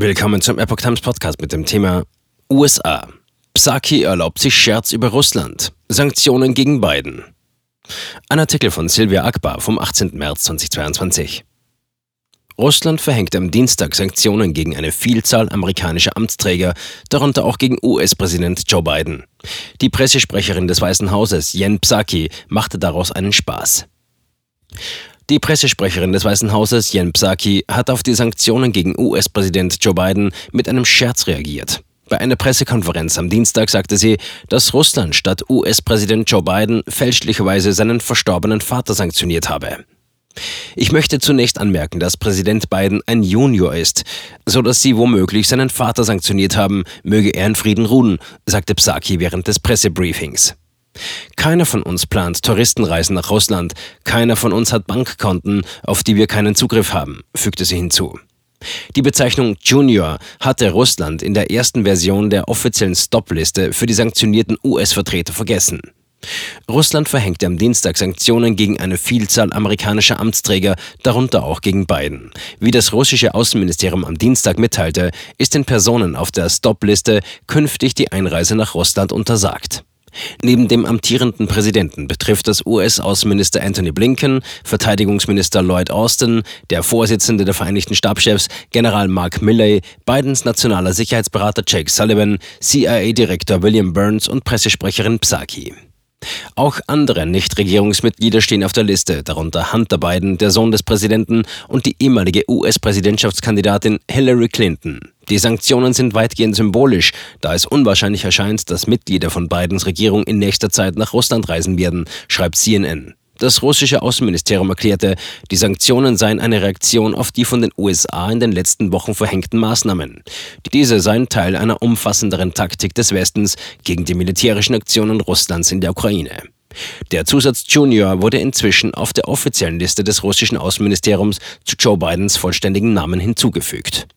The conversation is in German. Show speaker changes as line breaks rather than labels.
Willkommen zum Epoch Times Podcast mit dem Thema USA. Psaki erlaubt sich Scherz über Russland. Sanktionen gegen Biden. Ein Artikel von Silvia Akbar vom 18. März 2022. Russland verhängt am Dienstag Sanktionen gegen eine Vielzahl amerikanischer Amtsträger, darunter auch gegen US-Präsident Joe Biden. Die Pressesprecherin des Weißen Hauses, Jen Psaki, machte daraus einen Spaß. Die Pressesprecherin des Weißen Hauses, Jen Psaki, hat auf die Sanktionen gegen US-Präsident Joe Biden mit einem Scherz reagiert. Bei einer Pressekonferenz am Dienstag sagte sie, dass Russland statt US-Präsident Joe Biden fälschlicherweise seinen verstorbenen Vater sanktioniert habe. Ich möchte zunächst anmerken, dass Präsident Biden ein Junior ist, so dass sie womöglich seinen Vater sanktioniert haben, möge er in Frieden ruhen, sagte Psaki während des Pressebriefings. Keiner von uns plant Touristenreisen nach Russland, keiner von uns hat Bankkonten, auf die wir keinen Zugriff haben, fügte sie hinzu. Die Bezeichnung Junior hatte Russland in der ersten Version der offiziellen Stop-Liste für die sanktionierten US-Vertreter vergessen. Russland verhängte am Dienstag Sanktionen gegen eine Vielzahl amerikanischer Amtsträger, darunter auch gegen Biden. Wie das russische Außenministerium am Dienstag mitteilte, ist den Personen auf der Stop-Liste künftig die Einreise nach Russland untersagt. Neben dem amtierenden Präsidenten betrifft das US-Außenminister Anthony Blinken, Verteidigungsminister Lloyd Austin, der Vorsitzende der Vereinigten Stabschefs General Mark Milley, Bidens nationaler Sicherheitsberater Jake Sullivan, CIA-Direktor William Burns und Pressesprecherin Psaki. Auch andere Nichtregierungsmitglieder stehen auf der Liste, darunter Hunter Biden, der Sohn des Präsidenten, und die ehemalige US-Präsidentschaftskandidatin Hillary Clinton. Die Sanktionen sind weitgehend symbolisch, da es unwahrscheinlich erscheint, dass Mitglieder von Bidens Regierung in nächster Zeit nach Russland reisen werden, schreibt CNN. Das russische Außenministerium erklärte, die Sanktionen seien eine Reaktion auf die von den USA in den letzten Wochen verhängten Maßnahmen. Diese seien Teil einer umfassenderen Taktik des Westens gegen die militärischen Aktionen Russlands in der Ukraine. Der Zusatz Junior wurde inzwischen auf der offiziellen Liste des russischen Außenministeriums zu Joe Bidens vollständigen Namen hinzugefügt.